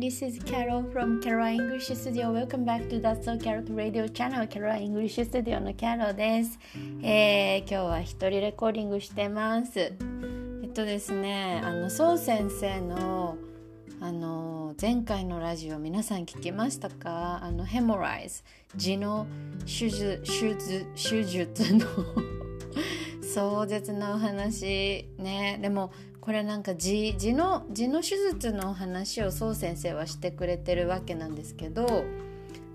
This is Carol from Carol English Studio. Welcome back to That's So Carol Radio Channel. Carol English Studio の Carol です、えー、今日は一人レコーディングしてます。えっとですね、あのそう先生のあの前回のラジオ皆さん聞きましたかあのヘモライズ痔の手術手術手術の壮絶なお話。ね。でもこれなんか痔の痔の手術の話を宋先生はしてくれてるわけなんですけど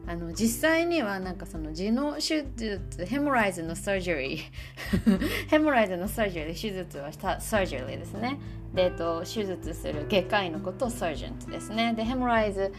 あの実際にはなんかその痔の手術ヘモライズのサージュリーヘモライズのサージュリー手術はしたサージュリーですね。で、えっと、手術する外科医のことをサージェントですね。でヘモライズ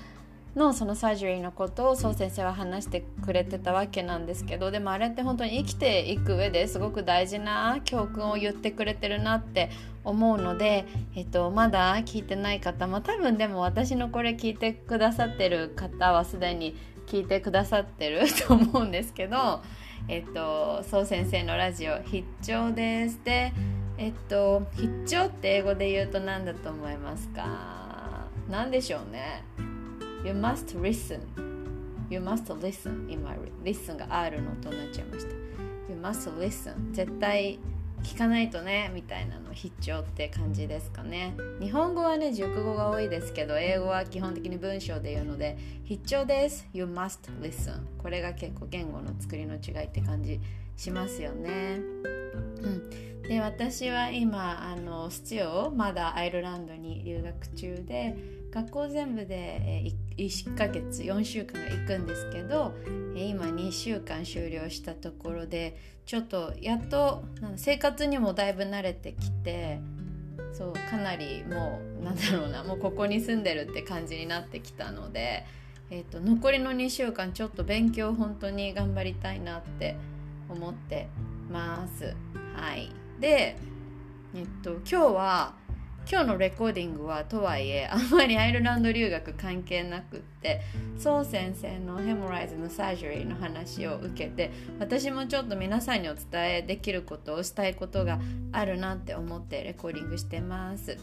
のそのサージュリーのことを宋先生は話してくれてたわけなんですけどでもあれって本当に生きていく上ですごく大事な教訓を言ってくれてるなって思うので、えっと、まだ聞いてない方も多分でも私のこれ聞いてくださってる方はすでに聞いてくださってる と思うんですけど、えっと、宋先生のラジオ必聴です。でえっと必聴って英語で言うと何だと思いますか？何でしょうね？You must listen. You must listen. 今、listen が R の音になっちゃいました。You must listen. 絶対聞かないとね、みたいなの必聴って感じですかね。日本語はね、熟語が多いですけど、英語は基本的に文章で言うので、必聴です。You must listen. これが結構言語の作りの違いって感じしますよね。うん、で私は今あのスチオまだアイルランドに留学中で学校全部で 1, ヶ月4週間が行くんですけど今2週間終了したところでちょっとやっと生活にもだいぶ慣れてきてそうかなりもうなんだろうなもうここに住んでるって感じになってきたので、えーと、残りの2週間ちょっと勉強本当に頑張りたいなって思ってます。はい、で、えっと、今日は今日のレコーディングはとはいえあんまりアイルランド留学関係なくって宋先生のヘモライズのサージュリーの話を受けて私もちょっと皆さんにお伝えできることをしたいことがあるなって思ってレコーディングしてます。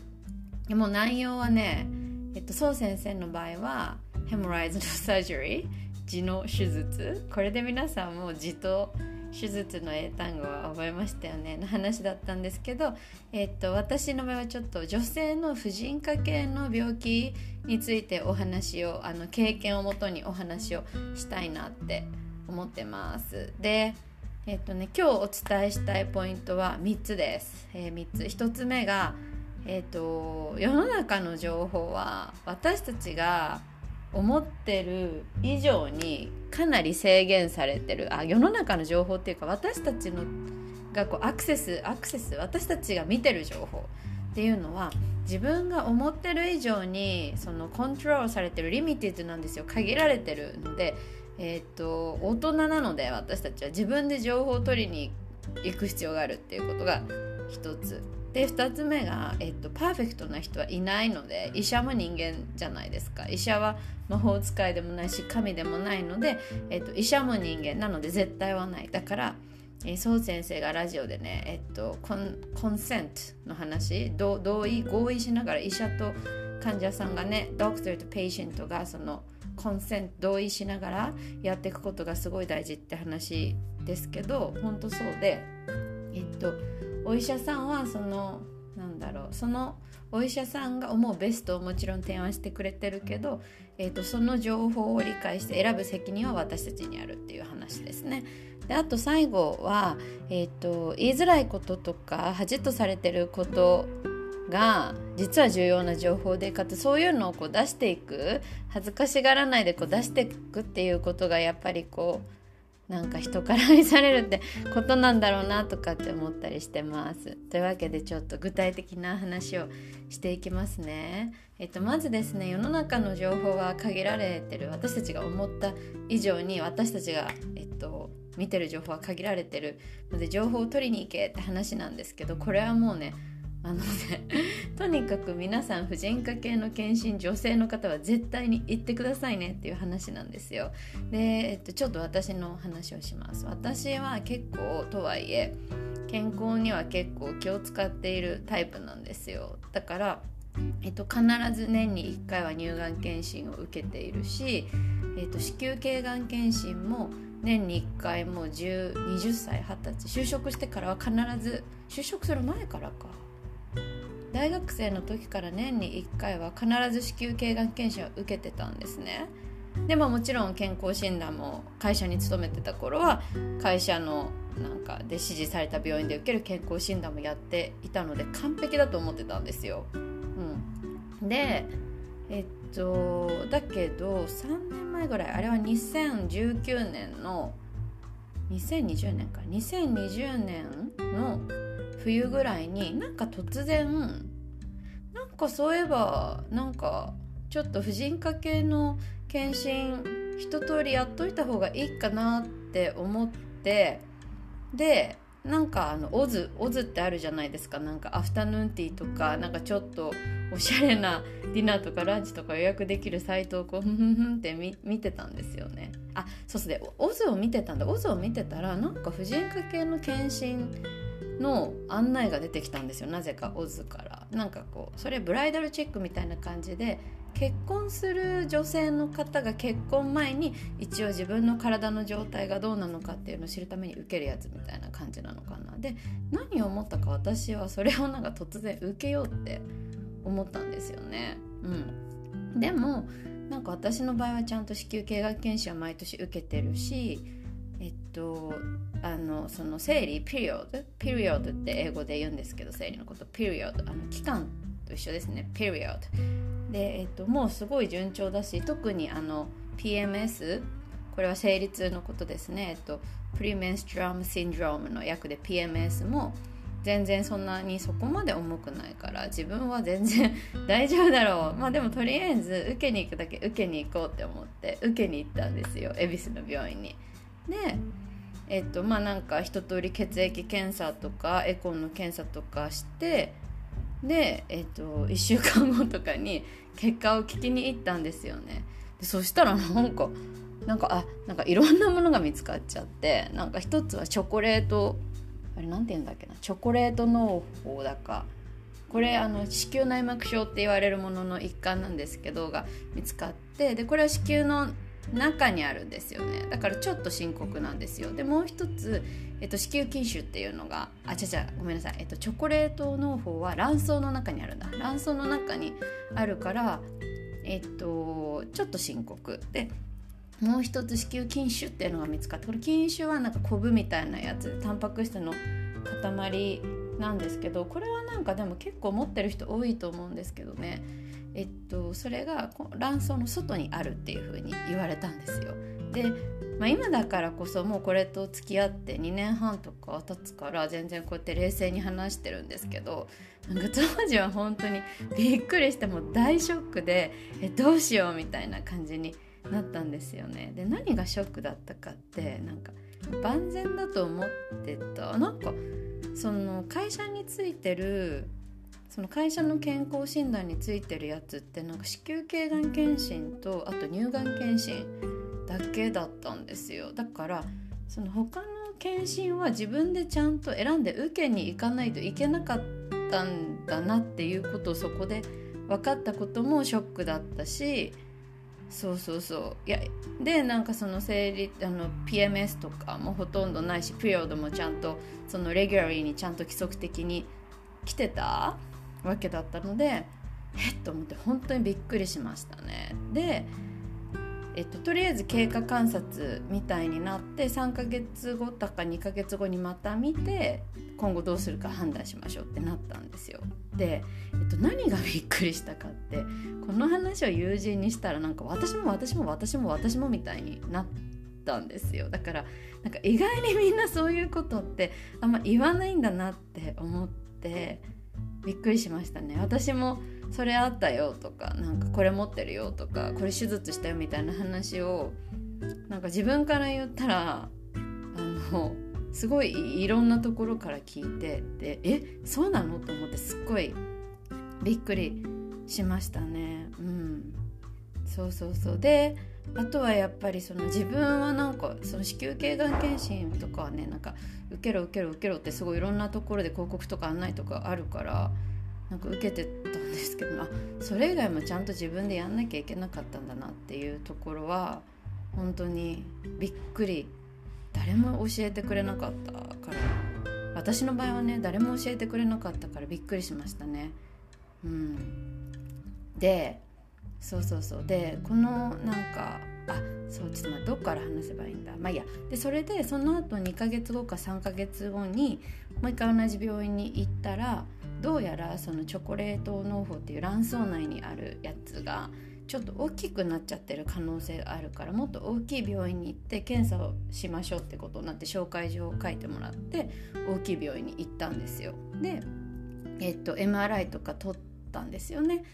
でも内容はね、えっと、宋先生の場合はヘモライズのサージュリー痔の手術。これで皆さんも痔と手術の英単語は覚えましたよねの話だったんですけど、えっと、私の場合はちょっと女性の婦人科系の病気についてお話をあの経験をもとにお話をしたいなって思ってます。でえっとね、今日お伝えしたいポイントは3つです。えー、3つ1つ目が、えっと、世の中の情報は私たちが思ってる以上にかなり制限されてる。あ世の中の情報っていうか私たちのがこうアクセスアクセス私たちが見てる情報。っていうのは自分が思ってる以上にそのコントロールされてるリミティッドなんですよ。限られてるので、えーと、大人なので私たちは。自分で情報を取りに行く必要があるっていうことが一つ。で2つ目が、えっと、パーフェクトな人はいないので医者も人間じゃないですか。医者は魔法使いでもないし神でもないので、えっと、医者も人間なので絶対はない。だからえー、そう先生がラジオでね、えっと、 con consent の話同意合意しながら医者と患者さんがね doctor と patient がその consent 同意しながらやっていくことがすごい大事って話ですけど本当そうでえっとお医者さんはそのなんだろうそのお医者さんが思うベストをもちろん提案してくれてるけど、えーと、その情報を理解して選ぶ責任は私たちにあるっていう話ですね。であと最後は、えーと、言いづらいこととか恥とされてることが実は重要な情報でかつそういうのをこう出していく恥ずかしがらないでこう出していくっていうことがやっぱりこうなんか人から愛されるってことなんだろうなとかって思ったりしてます。というわけでちょっと具体的な話をしていきますね。えっと、まずですね世の中の情報は限られてる私たちが思った以上に私たちが、えっと、見てる情報は限られてるので情報を取りに行けって話なんですけどこれはもうねあのね とにかく皆さん婦人科系の検診女性の方は絶対に行ってくださいねっていう話なんですよ。で、えっと、ちょっと私の話をします。私は結構とはいえ健康には結構気を使っているタイプなんですよ。だからえっと、必ず年に1回は乳がん検診を受けているし、えっと、子宮頸がん検診も年に1回もう20歳20歳就職してからは必ず就職する前からか。大学生の時から年に1回は必ず子宮頸がん検診を受けてたんですね。でももちろん健康診断も会社に勤めてた頃は会社のなんかで指示された病院で受ける健康診断もやっていたので完璧だと思ってたんですよ。うん、でえっとだけど3年前ぐらいあれは2019年の2020年か。2020年の冬ぐらいになんか突然なんかそういえばなんかちょっと婦人科系の検診一通りやっといた方がいいかなって思ってでなんかあのオズオズってあるじゃないですか。なんかアフタヌーンティーとかなんかちょっとおしゃれなディナーとかランチとか予約できるサイトをこうふんふんふんって見てたんですよね。あそうそうでオズを見てたんだ。オズを見てたらなんか婦人科系の検診の案内が出てきたんですよ。なぜかオズから。なんかこうそれブライダルチェックみたいな感じで結婚する女性の方が結婚前に一応自分の体の状態がどうなのかっていうのを知るために受けるやつみたいな感じなのかな。で何を思ったか私はそれをなんか突然受けようって思ったんですよね。うん。でもなんか私の場合はちゃんと子宮頸がん検診は毎年受けてるしとあのその生理ピリオドピリオドって英語で言うんですけど生理のこと。ピリオドあの期間と一緒ですね。ピリオドで、えっと、もうすごい順調だし特にあの PMS これは生理痛のことですね、えっと、プリメンストラムシンドロームの役で PMS も全然そんなにそこまで重くないから自分は全然 大丈夫だろう。まあでもとりあえず受けに行くだけ受けに行こうって思って受けに行ったんですよ。恵比寿の病院に。でえっとまあなんか一通り血液検査とかエコンの検査とかしてで、えっと、1週間後とかに結果を聞きに行ったんですよね。でそしたらなんかなんかあなんかいろんなものが見つかっちゃってなんか一つはチョコレートあれなんて言うんだっけな？チョコレート農法だか。これあの子宮内膜症って言われるものの一環なんですけどが見つかってでこれは子宮の中にあるんですよね。だからちょっと深刻なんですよ。でもう一つ、えっと、子宮筋腫っていうのがあちゃちゃごめんなさい、えっと、チョコレート農法は卵巣の中にあるんだ。卵巣の中にあるからえっとちょっと深刻。でもう一つ子宮筋腫っていうのが見つかってこれ筋腫はなんかコブみたいなやつでタンパク質の塊なんですけどこれはなんかでも結構持ってる人多いと思うんですけどね。えっと、それが卵巣の外にあるっていうふうに言われたんですよ。で、まあ、今だからこそもうこれと付き合って2年半とか経つから全然こうやって冷静に話してるんですけどなんか当時は本当にびっくりしても大ショックでえどうしようみたいな感じになったんですよね。で何がショックだったかってなんか万全だと思ってたなんかその会社についてるその会社の健康診断についてるやつってなんか子宮頸がん検診とあと乳がん検診だけだったんですよ。だからその他の検診は自分でちゃんと選んで受けに行かないといけなかったんだなっていうことをそこで分かったこともショックだったしそうそうそう。いやでなんかその生理あの PMS とかもほとんどないしピリオドもちゃんとそのレギュラリーにちゃんと規則的に来てた？わけだったのでえっと思って本当にびっくりしましたね。でえっと、とりあえず経過観察みたいになって3ヶ月後とか2ヶ月後にまた見て今後どうするか判断しましょうってなったんですよ。で、えっと、何がびっくりしたかってこの話を友人にしたらなんか私も私も私も私もみたいになったんですよだからなんか意外にみんなそういうことってあんま言わないんだなって思ってびっくりしましたね。私もそれあったよとかなんかこれ持ってるよとかこれ手術したよみたいな話をなんか自分から言ったらあのすごいいろんなところから聞いてでえそうなのと思ってすっごいびっくりしましたね。うん。そうそうそう。であとはやっぱりその自分はなんかその子宮頸がん検診とかはねなんか受けろ受けろ受けろってすごいいろんなところで広告とか案内とかあるからなんか受けてたんですけどあそれ以外もちゃんと自分でやんなきゃいけなかったんだなっていうところは本当にびっくり。誰も教えてくれなかったから。私の場合はね誰も教えてくれなかったからびっくりしましたね。うん、でそうそうそうでこのなんかあそうちょっと待ってどっから話せばいいんだ？まあいいやでそれでその後2ヶ月後か3ヶ月後にもう一回同じ病院に行ったらどうやらそのチョコレート農法っていう卵巣内にあるやつがちょっと大きくなっちゃってる可能性があるからもっと大きい病院に行って検査をしましょうってことになって紹介状を書いてもらって大きい病院に行ったんですよ。で、えっと、MRI とか取ったんですよね。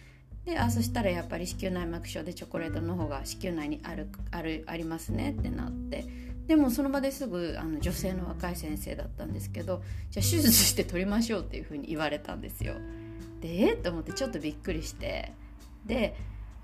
であそしたらやっぱり子宮内膜症でチョコレートの方が子宮内にあるあるありますねってなってでもその場ですぐあの女性の若い先生だったんですけどじゃあ手術して取りましょうっていうふうに言われたんですよ。でえっと思ってちょっとびっくりしてで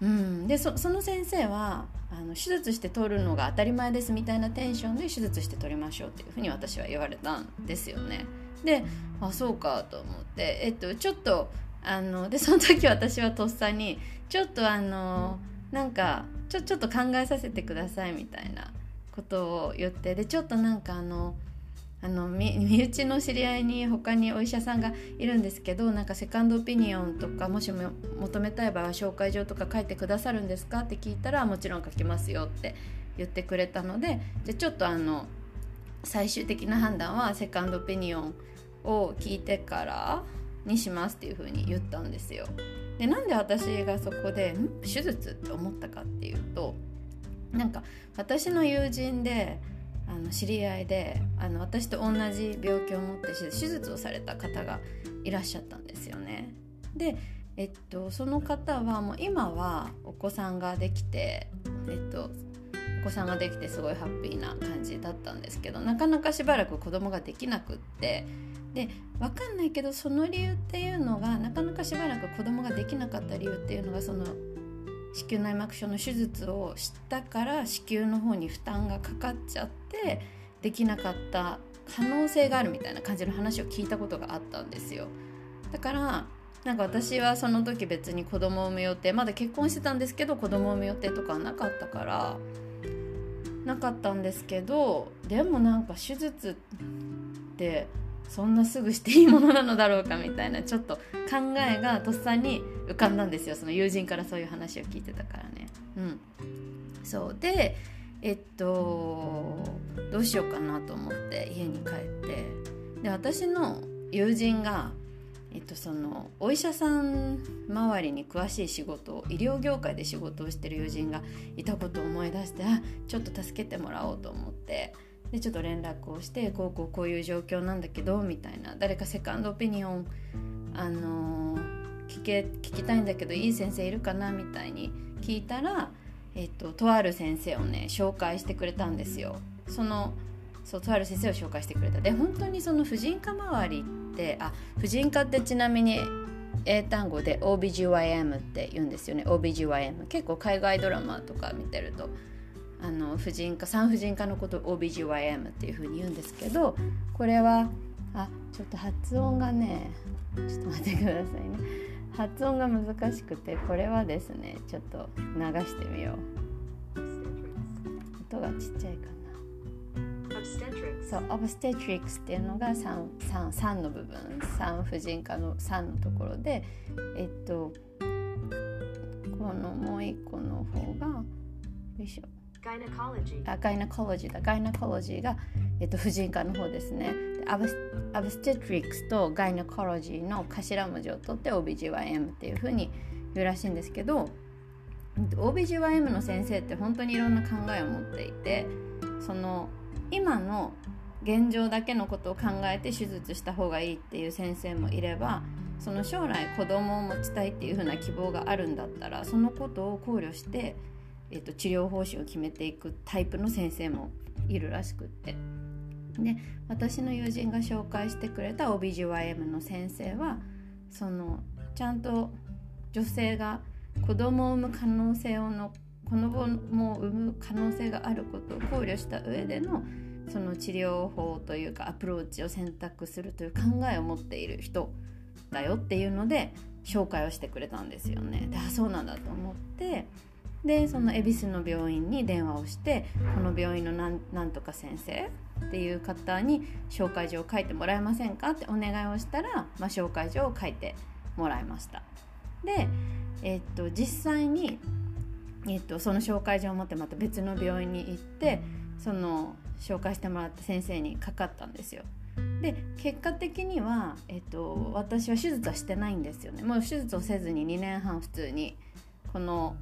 うん、でその先生はあの手術して取るのが当たり前ですみたいなテンションで手術して取りましょうっていうふうに私は言われたんですよね。であそうかと思って、えっと、ちょっとあのでその時私はとっさにちょっとあのなんかちょちょっと考えさせてくださいみたいなことを言ってでちょっとなんかあのあの身内の知り合いに他にお医者さんがいるんですけどなんかセカンドオピニオンとかもしも求めたい場合は紹介状とか書いてくださるんですか？って聞いたらもちろん書きますよって言ってくれたのでじゃちょっとあの最終的な判断はセカンドオピニオンを聞いてからにしますっていう風に言ったんですよ。でなんで私がそこで手術って思ったかっていうとなんか私の友人であの知り合いであの私と同じ病気を持って手術をされた方がいらっしゃったんですよね。で、えっと、その方はもう今はお子さんができて、えっと、お子さんができてすごいハッピーな感じだったんですけどなかなかしばらく子供ができなくってで分かんないけどその理由っていうのがなかなかしばらく子供ができなかった理由っていうのがその子宮内膜症の手術をしたから子宮の方に負担がかかっちゃってできなかった可能性があるみたいな感じの話を聞いたことがあったんですよ。だからなんか私はその時別に子供を産む予定まだ結婚してたんですけど子供を産む予定とかはなかったからなかったんですけどでもなんか手術ってそんなすぐしていいものなのだろうかみたいなちょっと考えがとっさに浮かんだんですよその友人からそういう話を聞いてたからね。うん、そうでえっとどうしようかなと思って家に帰ってで私の友人が、えっと、そのお医者さん周りに詳しい仕事を医療業界で仕事をしてる友人がいたことを思い出してあちょっと助けてもらおうと思って。でちょっと連絡をしてこうこうこういう状況なんだけどみたいな。誰かセカンドオピニオンあのー、聞け聞きたいんだけどいい先生いるかな？みたいに聞いたら、えっと、とある先生をね紹介してくれたんですよ。そのそうとある先生を紹介してくれた。で本当にその婦人科周りってあ婦人科ってちなみに英単語で OBGYM って言うんですよね。OBGYM 結構海外ドラマとか見てると。あの婦人科産婦人科のことを OBGYM っていうふうに言うんですけどこれはあちょっと発音がねちょっと待ってくださいね。発音が難しくてこれはですねちょっと流してみよう。音がちっちゃいかな。そうオブステトリックスっていうのが 3, 3, 3の部分。産婦人科の3のところでえっとこのもう一個の方がよいしょあガイナコロジーだ。ガイナコロジーが、えっと、婦人科の方ですね。アブアブステトリックスとガイナコロジーの頭文字を取って OBGYM っていうふうに言うらしいんですけど OBGYM の先生って本当にいろんな考えを持っていてその今の現状だけのことを考えて手術した方がいいっていう先生もいればその将来子供を持ちたいっていうふうな希望があるんだったらそのことを考慮してえーと、治療方針を決めていくタイプの先生もいるらしくってで私の友人が紹介してくれた OBGYM の先生はそのちゃんと女性が子供を産む可能性をの子供を産む可能性があることを考慮した上でのその治療法というかアプローチを選択するという考えを持っている人だよっていうので紹介をしてくれたんですよね。であそうなんだと思ってでその恵比寿の病院に電話をしてこの病院のなんとか先生っていう方に紹介状を書いてもらえませんかってお願いをしたら、まあ、紹介状を書いてもらいました。で、えっと実際に、えっとその紹介状を持ってまた別の病院に行ってその紹介してもらった先生にかかったんですよ。で結果的には、えっと、私は手術はしてないんですよね。もう手術をせずに2年半普通にこの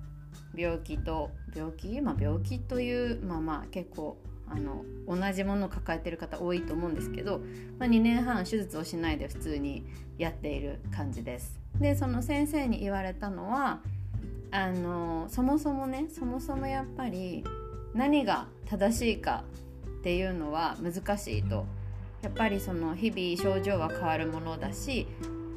病気と病気、まあ、病気というまあまあ結構あの同じものを抱えてる方多いと思うんですけど、まあ、2年半手術をしないで普通にやっている感じです。でその先生に言われたのはあのそもそもねそもそもやっぱり何が正しいかっていうのは難しいとやっぱりその日々症状は変わるものだし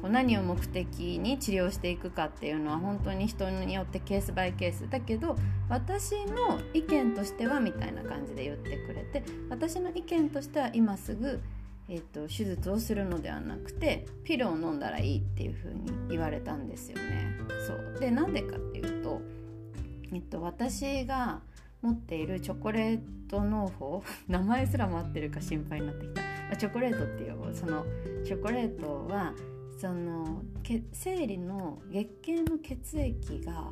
何を目的に治療していくかっていうのは本当に人によってケースバイケースだけど私の意見としてはみたいな感じで言ってくれて私の意見としては今すぐ、えーと、手術をするのではなくてピルを飲んだらいいっていう風に言われたんですよね。そうでなんでかっていうと、えっと、私が持っているチョコレート農法 名前すらも合ってるか心配になってきた、まあ、チョコレートっていうそのチョコレートはその生理の月経の血液が、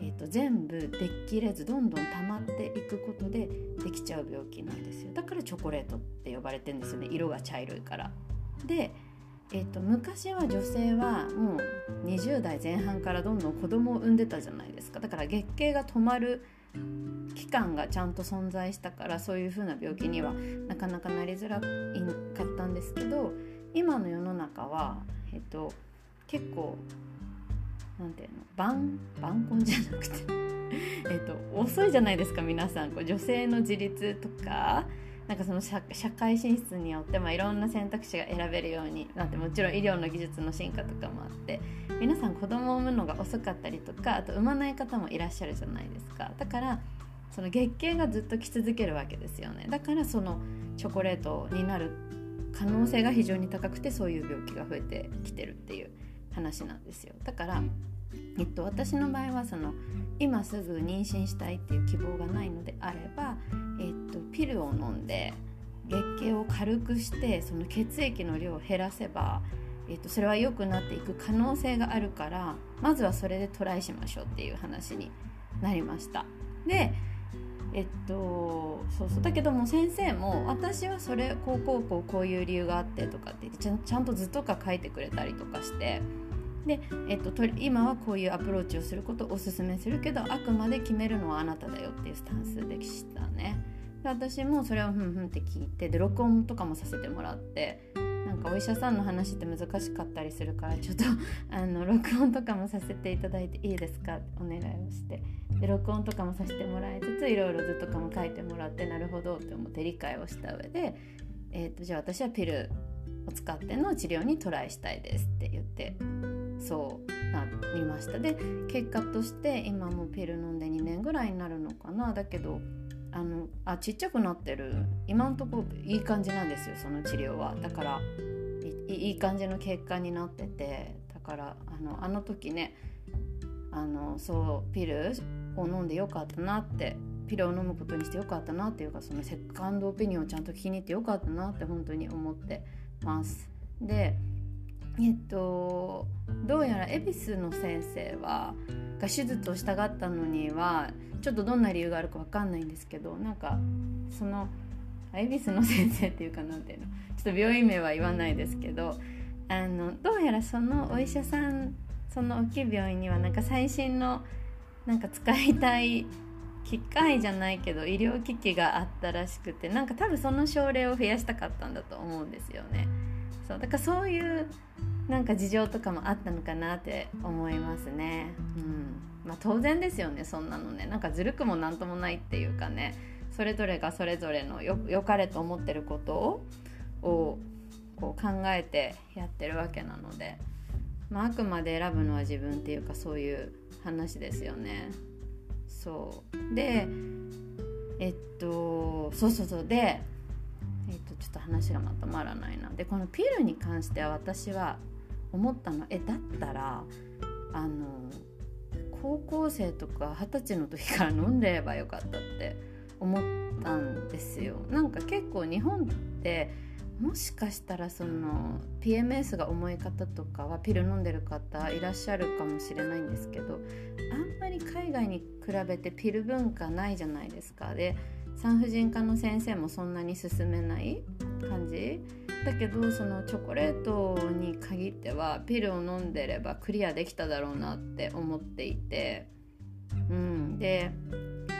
えーと、全部できれずどんどん溜まっていくことでできちゃう病気なんですよ。だからチョコレートって呼ばれてるんですよね。色が茶色いから。で、えーと、昔は女性はもう20代前半からどんどん子供を産んでたじゃないですか。だから月経が止まる期間がちゃんと存在したからそういう風な病気にはなかなかなりづらかったんですけど今の世の中はえっと結構なんていうの晩晩婚じゃなくて えっと遅いじゃないですか皆さん。こう女性の自立とかなんかその社会進出によって、まあ、いろんな選択肢が選べるようになってもちろん医療の技術の進化とかもあって皆さん子供を産むのが遅かったりとかあと産まない方もいらっしゃるじゃないですか。だからその月経がずっと来続けるわけですよね。だからそのチョコレートになる可能性が非常に高くてそういう病気が増えてきてるっていう話なんですよだから、えっと、私の場合はその今すぐ妊娠したいっていう希望がないのであれば、えっと、ピルを飲んで月経を軽くしてその血液の量を減らせば、えっと、それは良くなっていく可能性があるからまずはそれでトライしましょうっていう話になりました。でえっとそうそうだけども先生も私はそれこうこうこうこういう理由があってとかってってちゃちゃんと図とか書いてくれたりとかしてで、えっと、今はこういうアプローチをすることをおすすめするけどあくまで決めるのはあなただよっていうスタンスでしたね。で私もそれをふんふんって聞いてで録音とかもさせてもらってかお医者さんの話って難しかったりするからちょっと あの録音とかもさせていただいていいですか？ってお願いをして。で録音とかもさせてもらいつついろいろ図とかも書いてもらってなるほどって思って理解をした上で、えーと、じゃあ私はピルを使っての治療にトライしたいですって言ってそうなりました。で結果として今もピル飲んで2年ぐらいになるのかな？だけどあのあちっちゃくなってる。今のところいい感じなんですよその治療は。だからいい感じの結果になってて。だからあのあの時ねあのそうピルを飲んでよかったなってピルを飲むことにしてよかったなっていうかそのセカンドオピニオンをちゃんと聞きに行ってよかったなって本当に思ってます。でえっとどうやら恵比寿の先生はが手術をしたがったのにはちょっとどんな理由があるか分かんないんですけどなんかその恵比寿の先生っていうかなんていうのちょっと病院名は言わないですけどあのどうやらそのお医者さんその大きい病院にはなんか最新のなんか使いたい機械じゃないけど医療機器があったらしくてなんか多分その症例を増やしたかったんだと思うんですよね。そうだからそういうなんか事情とかもあったのかなって思いますね。うん。まあ、当然ですよねそんなのね。なんかずるくもなんともないっていうかね。それぞれがそれぞれのよかれと思ってることををこう考えてやってるわけなので、まあ、あくまで選ぶのは自分っていうかそういう話ですよね。そう。でえっとそうそうそう。でえっとちょっと話がまとまらないな。でこのピルに関しては私は思ったのえだったらあの高校生とか二十歳の時から飲んでればよかったって思ったんですよ。なんか結構日本ってもしかしたらその PMS が重い方とかはピル飲んでる方いらっしゃるかもしれないんですけどあんまり海外に比べてピル文化ないじゃないですかで産婦人科の先生もそんなに勧めない感じ？だけどそのチョコレートに限ってはピルを飲んでればクリアできただろうなって思っていて。うん。で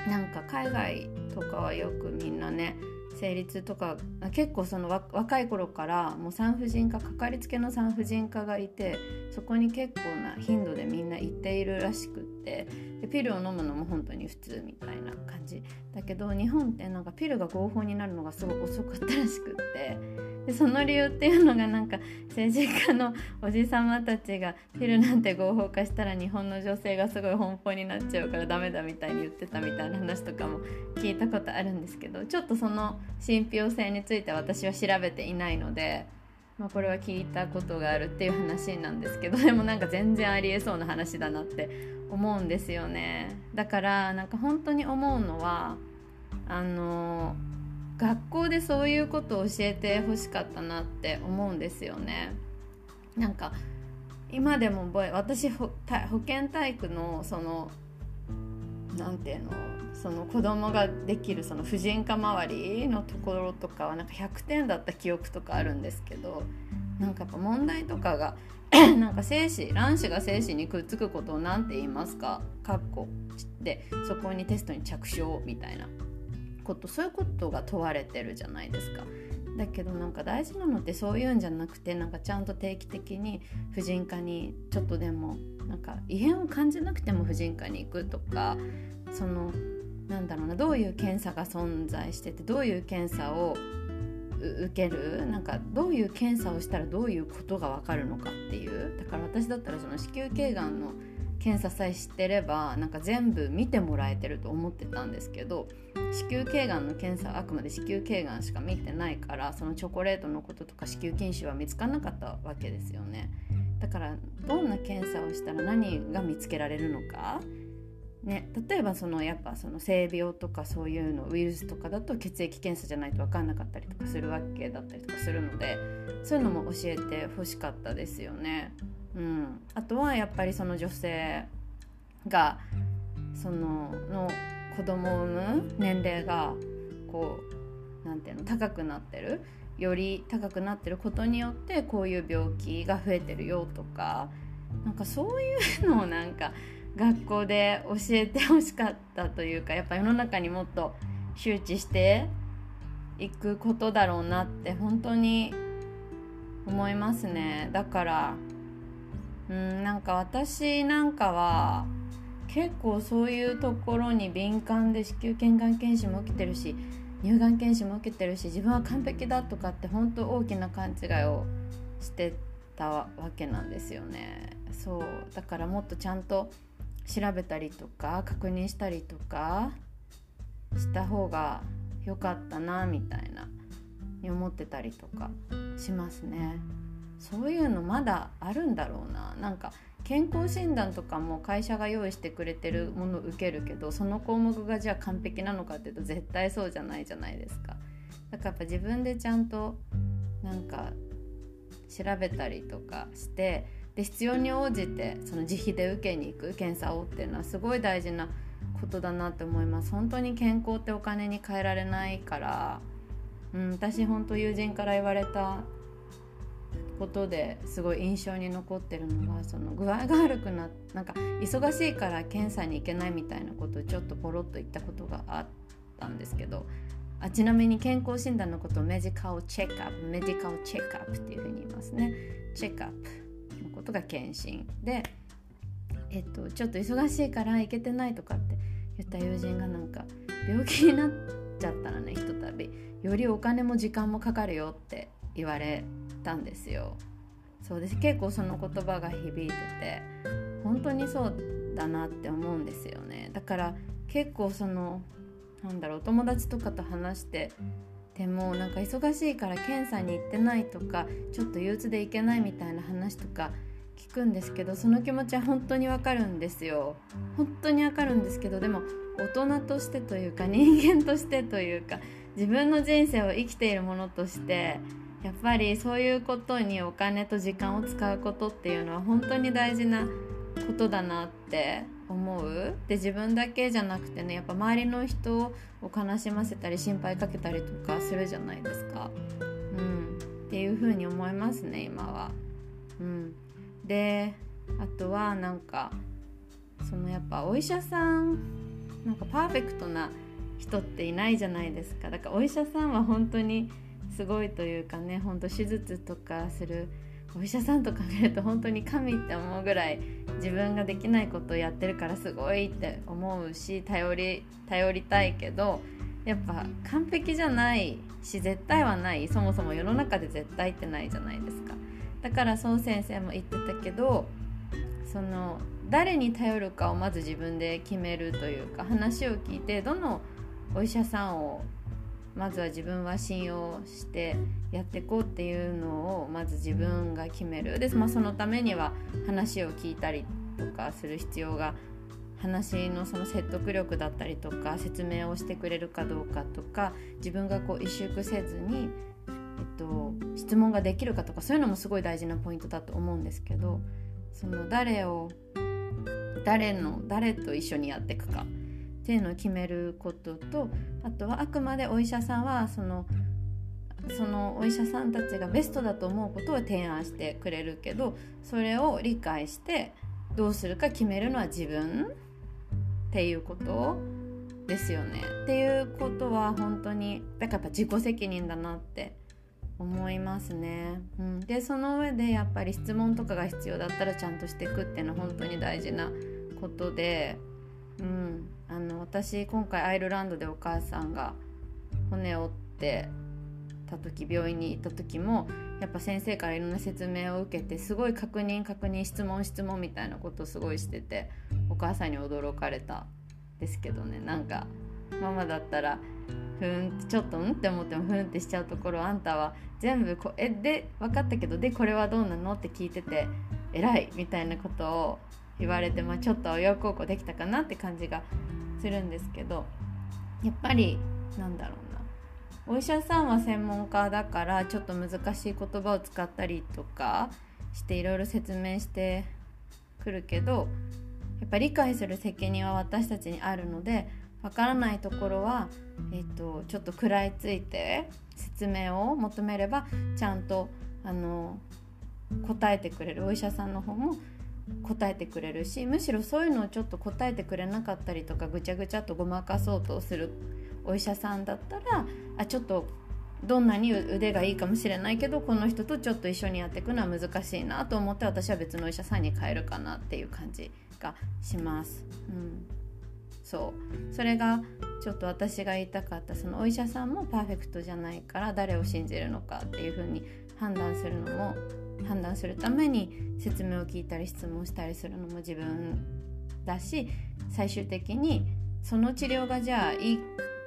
なんか海外とかはよくみんなね生理痛とか結構その若い頃からもう産婦人科かかりつけの産婦人科がいてそこに結構な頻度でみんな行っているらしくってでピルを飲むのも本当に普通みたいな感じ。だけど日本ってなんかピルが合法になるのがすごい遅かったらしくってでその理由っていうのがなんか政治家のおじさまたちがピルなんて合法化したら日本の女性がすごい奔放になっちゃうからダメだみたいに言ってたみたいな話とかも聞いたことあるんですけどちょっとその信憑性について私は調べていないので。まあ、これは聞いたことがあるっていう話なんですけど でもなんか全然ありえそうな話だなって思うんですよねだからなんか本当に思うのはあのー学校でそういうことを教えてほしかったなって思うんですよね。なんか今でも覚え私保健体育のその何ていうのその子供ができるその婦人科周りのところとかはなんか100点だった記憶とかあるんですけどなんかやっぱ問題とかが なんか精子卵子が精子にくっつくことを何て言いますかかっこでそこにテストに着床みたいなことそういうことが問われてるじゃないですか。だけどなんか大事なのってそういうんじゃなくてなんかちゃんと定期的に婦人科にちょっとでもなんか異変を感じなくても婦人科に行くとかそのなんだろうなどういう検査が存在しててどういう検査を受けるなんかどういう検査をしたらどういうことが分かるのかっていうだから私だったらその子宮頸がんの検査さえ知ってればなんか全部見てもらえてると思ってたんですけど子宮頸がんの検査はあくまで子宮頸がんしか見てないからそのチョコレートのこととか子宮筋腫は見つからなかったわけですよね。だからどんな検査をしたら何が見つけられるのかね、例えばそのやっぱその性病とかそういうのウイルスとかだと血液検査じゃないと分かんなかったりとかするわけだったりとかするのでそういうのも教えてほしかったですよね。うん、あとはやっぱりその女性がそのの子供を産む年齢がこうなんていうの高くなってるより高くなってることによってこういう病気が増えてるよとかなんかそういうのをなんか学校で教えてほしかったというかやっぱ世の中にもっと周知していくことだろうなって本当に思いますね。だからうんなんか私なんかは結構そういうところに敏感で子宮頸がん検診も受けてるし乳がん検診も受けてるし自分は完璧だとかって本当大きな勘違いをしてたわけなんですよね。そうだからもっとちゃんと調べたりとか確認したりとかした方が良かったなみたいなに思ってたりとかしますね。そういうのまだあるんだろうななんか健康診断とかも会社が用意してくれてるものを受けるけどその項目がじゃあ完璧なのかっていうと絶対そうじゃないじゃないですかだからやっぱ自分でちゃんとなんか調べたりとかしてで必要に応じてその自費で受けに行く検査をっていうのはすごい大事なことだなって思います。本当に健康ってお金に換えられないから、うん、私本当友人から言われたことですごい印象に残ってるのがその具合が悪くななんか忙しいから検査に行けないみたいなことをちょっとポロッと言ったことがあったんですけど。あちなみに健康診断のことをメディカルチェックアップメディカルチェックアップっていうふうに言いますね。チェックアップ。のことが検診でえっとちょっと忙しいから行けてないとかって言った友人がなんか病気になっちゃったらねひとたびよりお金も時間もかかるよって言われたんですよ。そうです。結構その言葉が響いてて本当にそうだなって思うんですよね。だから結構そのなんだろうお友達とかと話してでもなんか忙しいから検査に行ってないとかちょっと憂鬱で行けないみたいな話とか聞くんですけどその気持ちは本当にわかるんですよ。本当にわかるんですけどでも大人としてというか人間としてというか自分の人生を生きているものとしてやっぱりそういうことにお金と時間を使うことっていうのは本当に大事なことだなって思う？で自分だけじゃなくてねやっぱ周りの人を悲しませたり心配かけたりとかするじゃないですか。うん、っていう風に思いますね今は。うん、であとはなんかそのやっぱお医者さんなんかパーフェクトな人っていないじゃないですかだからお医者さんは本当にすごいというかねほんと手術とかするお医者さんとか見ると本当に神って思うぐらい自分ができないことをやってるからすごいって思うし頼り頼りたいけどやっぱ完璧じゃないし絶対はない。そもそも世の中で絶対ってないじゃないですか。だから孫先生も言ってたけどその誰に頼るかをまず自分で決めるというか話を聞いてどのお医者さんをまずは自分は信用してやっていこうっていうのをまず自分が決める。で、まあ、そのためには話を聞いたりとかする必要が話のその説得力だったりとか説明をしてくれるかどうかとか自分がこう萎縮せずに、えっと、質問ができるかとかそういうのもすごい大事なポイントだと思うんですけどその誰を誰の誰と一緒にやっていくか。っていうのを決めることとあとはあくまでお医者さんはそのそのお医者さんたちがベストだと思うことを提案してくれるけどそれを理解してどうするか決めるのは自分っていうことですよね。っていうことは本当にだからやっぱ自己責任だなって思いますね。うん、でその上でやっぱり質問とかが必要だったらちゃんとしていくっていうのは本当に大事なことで、うん、あの私今回アイルランドでお母さんが骨折ってた時病院に行った時もやっぱ先生からいろんな説明を受けてすごい確認確認質問質問みたいなことをすごいしててお母さんに驚かれたですけどね。なんかママだったらふんちょっとんって思ってもふんってしちゃうところあんたは全部こえで分かったけどでこれはどうなの？って聞いてて偉いみたいなことを言われて、まあ、ちょっと親孝行できたかなって感じがするんですけどやっぱりなんだろうな。お医者さんは専門家だからちょっと難しい言葉を使ったりとかしていろいろ説明してくるけどやっぱ理解する責任は私たちにあるのでわからないところは、えっと、ちょっと食らいついて説明を求めればちゃんとあの答えてくれる。お医者さんの方も答えてくれるしむしろそういうのをちょっと答えてくれなかったりとかぐちゃぐちゃとごまかそうとするお医者さんだったらあちょっとどんなに腕がいいかもしれないけどこの人とちょっと一緒にやっていくのは難しいなと思って私は別のお医者さんに変えるかなっていう感じがします。うんそうそれがちょっと私が言いたかったそのお医者さんもパーフェクトじゃないから誰を信じるのかっていう風に判断するのも判断するために説明を聞いたり質問したりするのも自分だし最終的にその治療がじゃあいい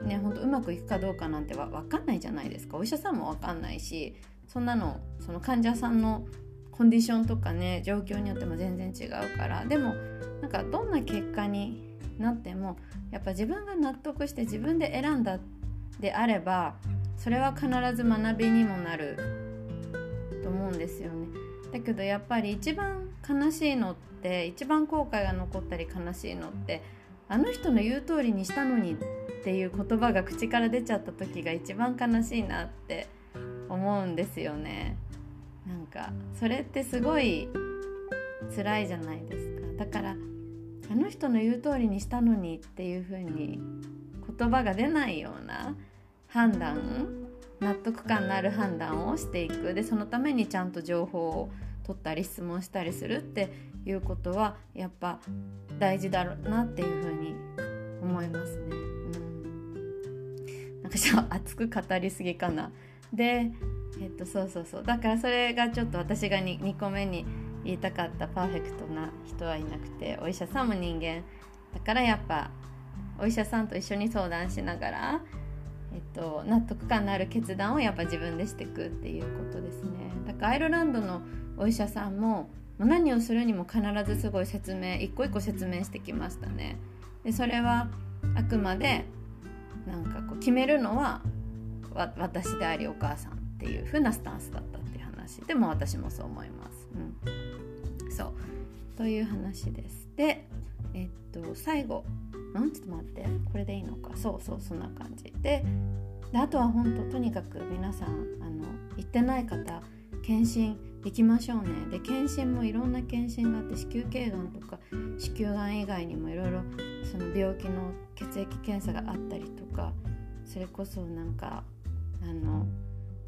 ね本当うまくいくかどうかなんてわ分かんないじゃないですかお医者さんも分かんないし。そんなのその患者さんのコンディションとかね状況によっても全然違うから。でもなんかどんな結果になってもやっぱ自分が納得して自分で選んだであればそれは必ず学びにもなる。と思うんですよね。だけどやっぱり一番悲しいのって一番後悔が残ったり悲しいのってあの人の言う通りにしたのにっていう言葉が口から出ちゃった時が一番悲しいなって思うんですよね。なんかそれってすごい辛いじゃないですか。だからあの人の言う通りにしたのにっていう風に言葉が出ないような判断納得感のある判断をしていくでそのためにちゃんと情報を取ったり質問したりするっていうことはやっぱ大事だろうなっていう風に思いますね。うん、なんかちょっと熱く語りすぎかな。でえっとそうそうそうだからそれがちょっと私が 2, 2個目に言いたかったパーフェクトな人はいなくてお医者さんも人間だからやっぱお医者さんと一緒に相談しながら、えっと、納得感のある決断をやっぱ自分でしていくっていうことですね。だからアイルランドのお医者さんも何をするにも必ずすごい説明一個一個説明してきましたね。でそれはあくまでなんかこう決めるのは私でありお母さんっていう風なスタンスだったっていう話。でも私もそう思います。うん、そう。という話です。でえっと最後。ん？ちょっと待って。これでいいのか。そうそうそんな感じ。でであとは本当とにかく皆さんあの行ってない方検診行きましょうね。で検診もいろんな検診があって子宮頸がんとか子宮がん以外にもいろいろその病気の血液検査があったりとかそれこそなんかあの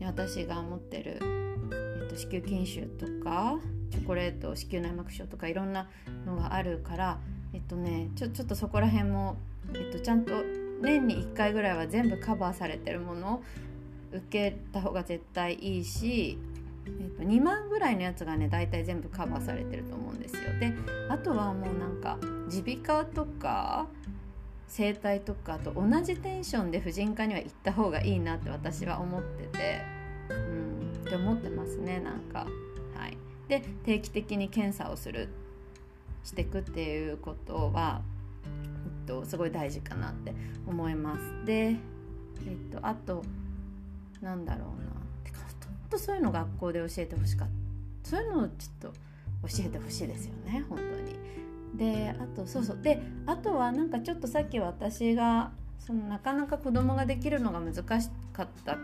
私が持ってる、えっと、子宮筋腫とかチョコレート子宮内膜症とかいろんなのがあるからえっとねちょちょっとそこら辺も、えっと、ちゃんと年に1回ぐらいは全部カバーされてるものを受けた方が絶対いいし、えっと、2万ぐらいのやつがね大体全部カバーされてると思うんですよ。であとはもうなんか耳鼻科とか整体とかと同じテンションで婦人科には行った方がいいなって私は思っててうんって思ってますねなんか。はい。で定期的に検査をする。していくっていうことは、えっと、すごい大事かなって思います。でえっとあとなんだろうな。てかほんとそういうの学校で教えてほしかった。そういうのをちょっと教えてほしいですよね本当に。であとそうそう。であとはなんかちょっとさっき私がそのなかなか子供ができるのが難しかった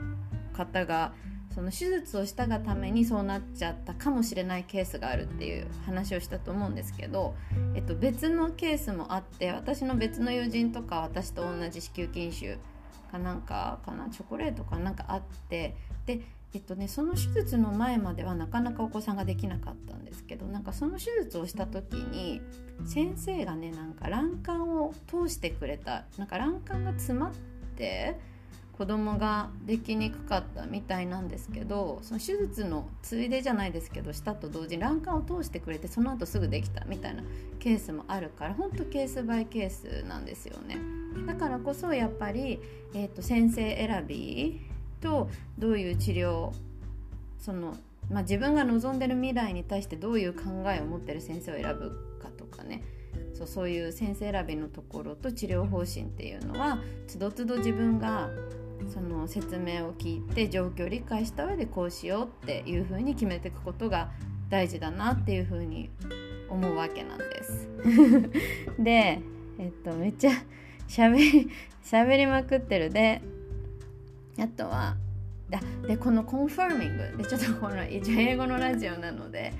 方がその手術をしたがためにそうなっちゃったかもしれないケースがあるっていう話をしたと思うんですけど、えっと、別のケースもあって私の別の友人とか私と同じ子宮筋腫かなんかかなチョコレートかなんかあってでえっとね、その手術の前まではなかなかお子さんができなかったんですけどなんかその手術をした時に先生がねなんか卵管を通してくれたなんか卵管が詰まって子供ができにくかったみたいなんですけどその手術のついでじゃないですけどしたと同時に卵管を通してくれてその後すぐできたみたいなケースもあるから本当ケースバイケースなんですよね。だからこそやっぱり、えーと先生選びとどういう治療その、まあ、自分が望んでる未来に対してどういう考えを持ってる先生を選ぶかとかね。そうそういう先生選びのところと治療方針っていうのはつどつど自分がその説明を聞いて状況を理解した上でこうしようっていうふうに決めていくことが大事だなっていうふうに思うわけなんです。で、えっと、めっちゃしゃべりしゃべりまくってる。であとはでこの confirming でちょっとこの英語のラジオなので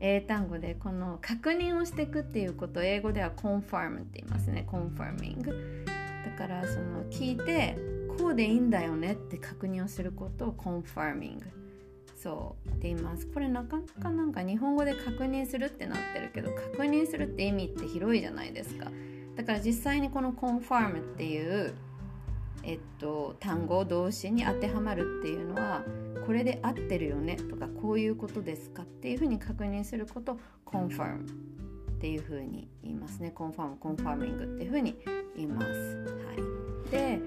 英単語でこの確認をしていくっていうことを英語では confirm って言いますね。 confirming だからその聞いてこうでいいんだよねって確認をすることを confirming。そう。って言いますこれなかなかなんか日本語で確認するってなってるけど確認するって意味って広いじゃないですか。だから実際にこの confirm っていうえっと、単語動詞に当てはまるっていうのはこれで合ってるよねとかこういうことですかっていうふうに確認することを confirm っていうふうに言いますね。 confirm confirming っていうふうに言います。はい、で、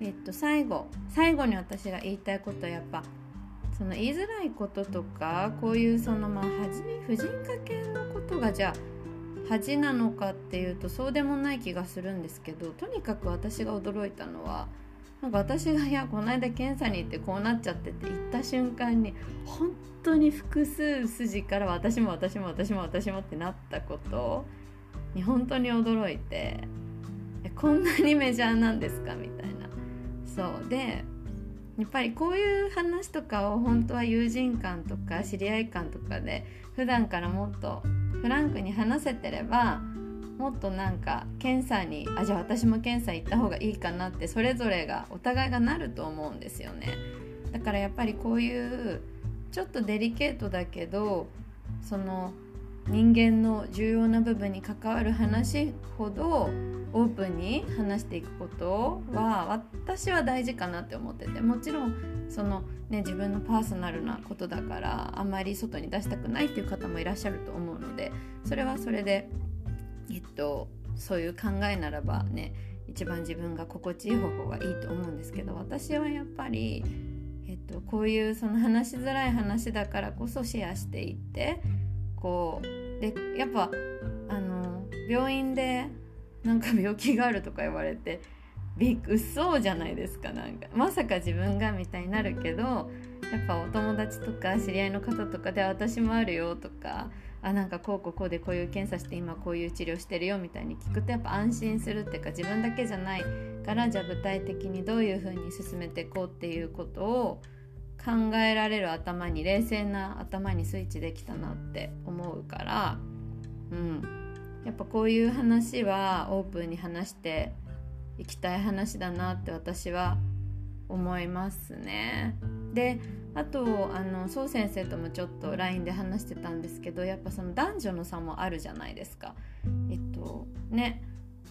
えっと、最後最後に私が言いたいことはやっぱその言いづらいこととかこういうそのまあ初め婦人科系のことがじゃあ恥なのかっていうとそうでもない気がするんですけどとにかく私が驚いたのはなんか私が「いやこの間検査に行ってこうなっちゃって」って言った瞬間に本当に複数筋から私も私も私も私もってなったことに本当に驚いてこんなにメジャーなんですか？みたいな。そう。でやっぱりこういう話とかを本当は友人間とか知り合い間とかで普段からもっとフランクに話せてればもっとなんか検査にあじゃあ私も検査行った方がいいかなってそれぞれがお互いがなると思うんですよね。だからやっぱりこういうちょっとデリケートだけどその人間の重要な部分に関わる話ほどオープンに話していくことは私は大事かなって思っててもちろんその、ね、自分のパーソナルなことだからあまり外に出したくないっていう方もいらっしゃると思うのでそれはそれで、えっと、そういう考えならばね一番自分が心地いい方法がいいと思うんですけど私はやっぱり、えっと、こういうその話しづらい話だからこそシェアしていってこうでやっぱあの病院でなんか病気があるとか言われてびっ嘘じゃないですかなんか。まさか自分がみたいになるけどやっぱお友達とか知り合いの方とかで私もあるよとかあなんかこうこうこうでこういう検査して今こういう治療してるよみたいに聞くとやっぱ安心するっていうか自分だけじゃないからじゃあ具体的にどういうふうに進めていこうっていうことを考えられる頭に冷静な頭にスイッチできたなって思うからうんやっぱこういう話はオープンに話していきたい話だなって私は思いますね。であとあの宋先生ともちょっと LINE で話してたんですけどやっぱその男女の差もあるじゃないですか。えっとね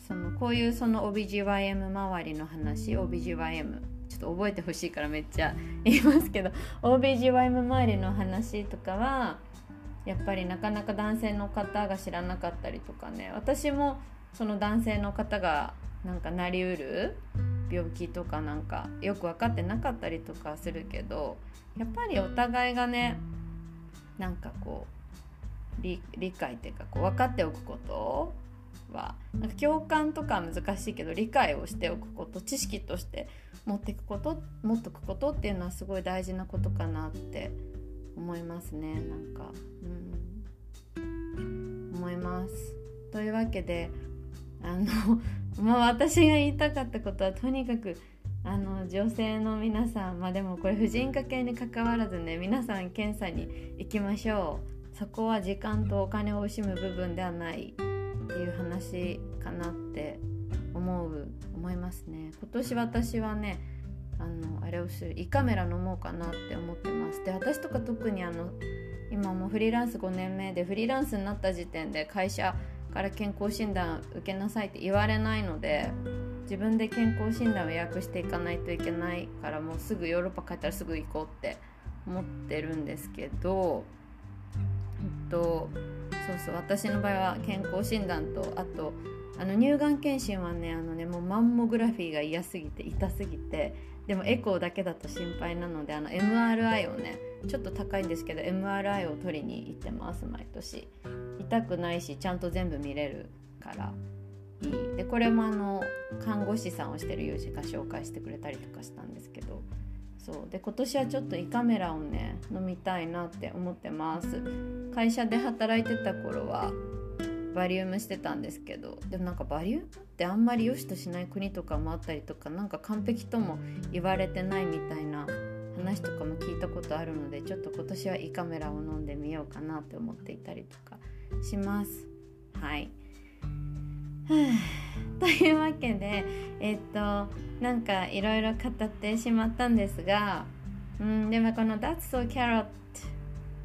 そのこういうその OBGYM 周りの話 OBGYM ちょっと覚えてほしいからめっちゃ言いますけど OBGYM 周りの話とかはやっぱりなかなか男性の方が知らなかったりとかね。私もその男性の方がなんかなりうる病気とかなんかよく分かってなかったりとかするけどやっぱりお互いがねなんかこう理解っていうかこう分かっておくことはなんか共感とか難しいけど理解をしておくこと知識として持っていくこと持っとくことっていうのはすごい大事なことかなって思いますね。なんかうん。思います。というわけであの まあ私が言いたかったことはとにかくあの女性の皆さんまあでもこれ婦人科系にかかわらずね皆さん検査に行きましょう。そこは時間とお金を惜しむ部分ではない。っていう話かなって思う思いますね。今年私はねあのあれをする胃カメラ飲もうかなって思ってます。で私とか特にあの今もフリーランス5年目でフリーランスになった時点で会社から健康診断受けなさいって言われないので自分で健康診断を予約していかないといけないからもうすぐヨーロッパ帰ったらすぐ行こうって思ってるんですけど、えっと、そうそう私の場合は健康診断とあとあの乳がん検診はねあのねもうマンモグラフィーが嫌すぎて痛すぎてでもエコーだけだと心配なのであの MRI をねちょっと高いんですけど MRI を取りに行ってます毎年。痛くないしちゃんと全部見れるから。いい。でこれもあの看護師さんをしてる友人が紹介してくれたりとかしたんですけど。そう。で今年はちょっと胃カメラをね飲みたいなって思ってます会社で働いてた頃はバリウムしてたんですけどでもなんかバリウムってあんまり良しとしない国とかもあったりとかなんか完璧とも言われてないみたいな話とかも聞いたことあるのでちょっと今年は胃カメラを飲んでみようかなって思っていたりとかします。はい というわけでえっとなんかいろいろ語ってしまったんですが、うん、でもこの「That's so carrot」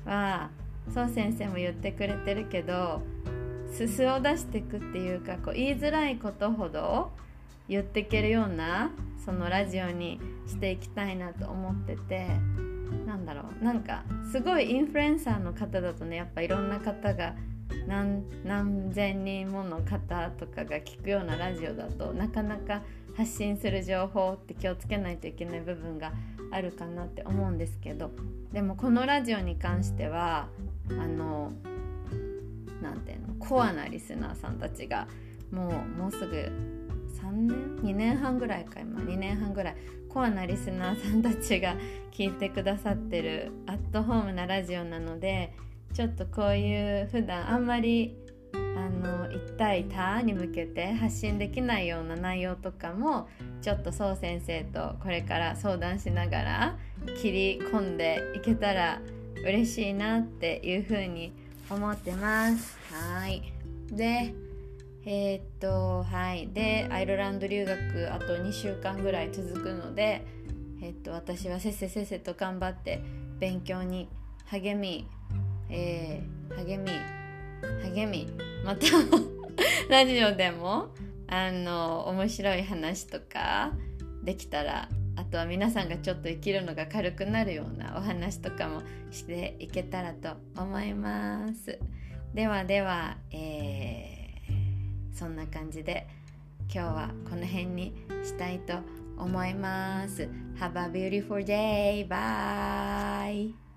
はそう先生も言ってくれてるけどすすを出していくっていうかこう言いづらいことほど言っていけるようなそのラジオにしていきたいなと思っててなんだろうなんかすごいインフルエンサーの方だとねやっぱいろんな方が何何千人もの方とかが聞くようなラジオだとなかなか発信する情報って気をつけないといけない部分があるかなって思うんですけどでもこのラジオに関してはあの何ていうのコアなリスナーさんたちがもうもうすぐ3年？2年半ぐらいか今。2年半ぐらいコアなリスナーさんたちが 聞いてくださってるアットホームなラジオなのでちょっとこういう普段あんまりあの1対他に向けて発信できないような内容とかもちょっとそう先生とこれから相談しながら切り込んでいけたら嬉しいなっていうふうに思ってます。はいでえー、っとはいでアイルランド留学あと2週間ぐらい続くので、えー、っと私はせっせせっせと頑張って勉強に励み、えー、励み励みまた ラジオでもあの面白い話とかできたらあとは皆さんがちょっと生きるのが軽くなるようなお話とかもしていけたらと思います。ではでは、えー、そんな感じで今日はこの辺にしたいと思います Have a beautiful day! Bye!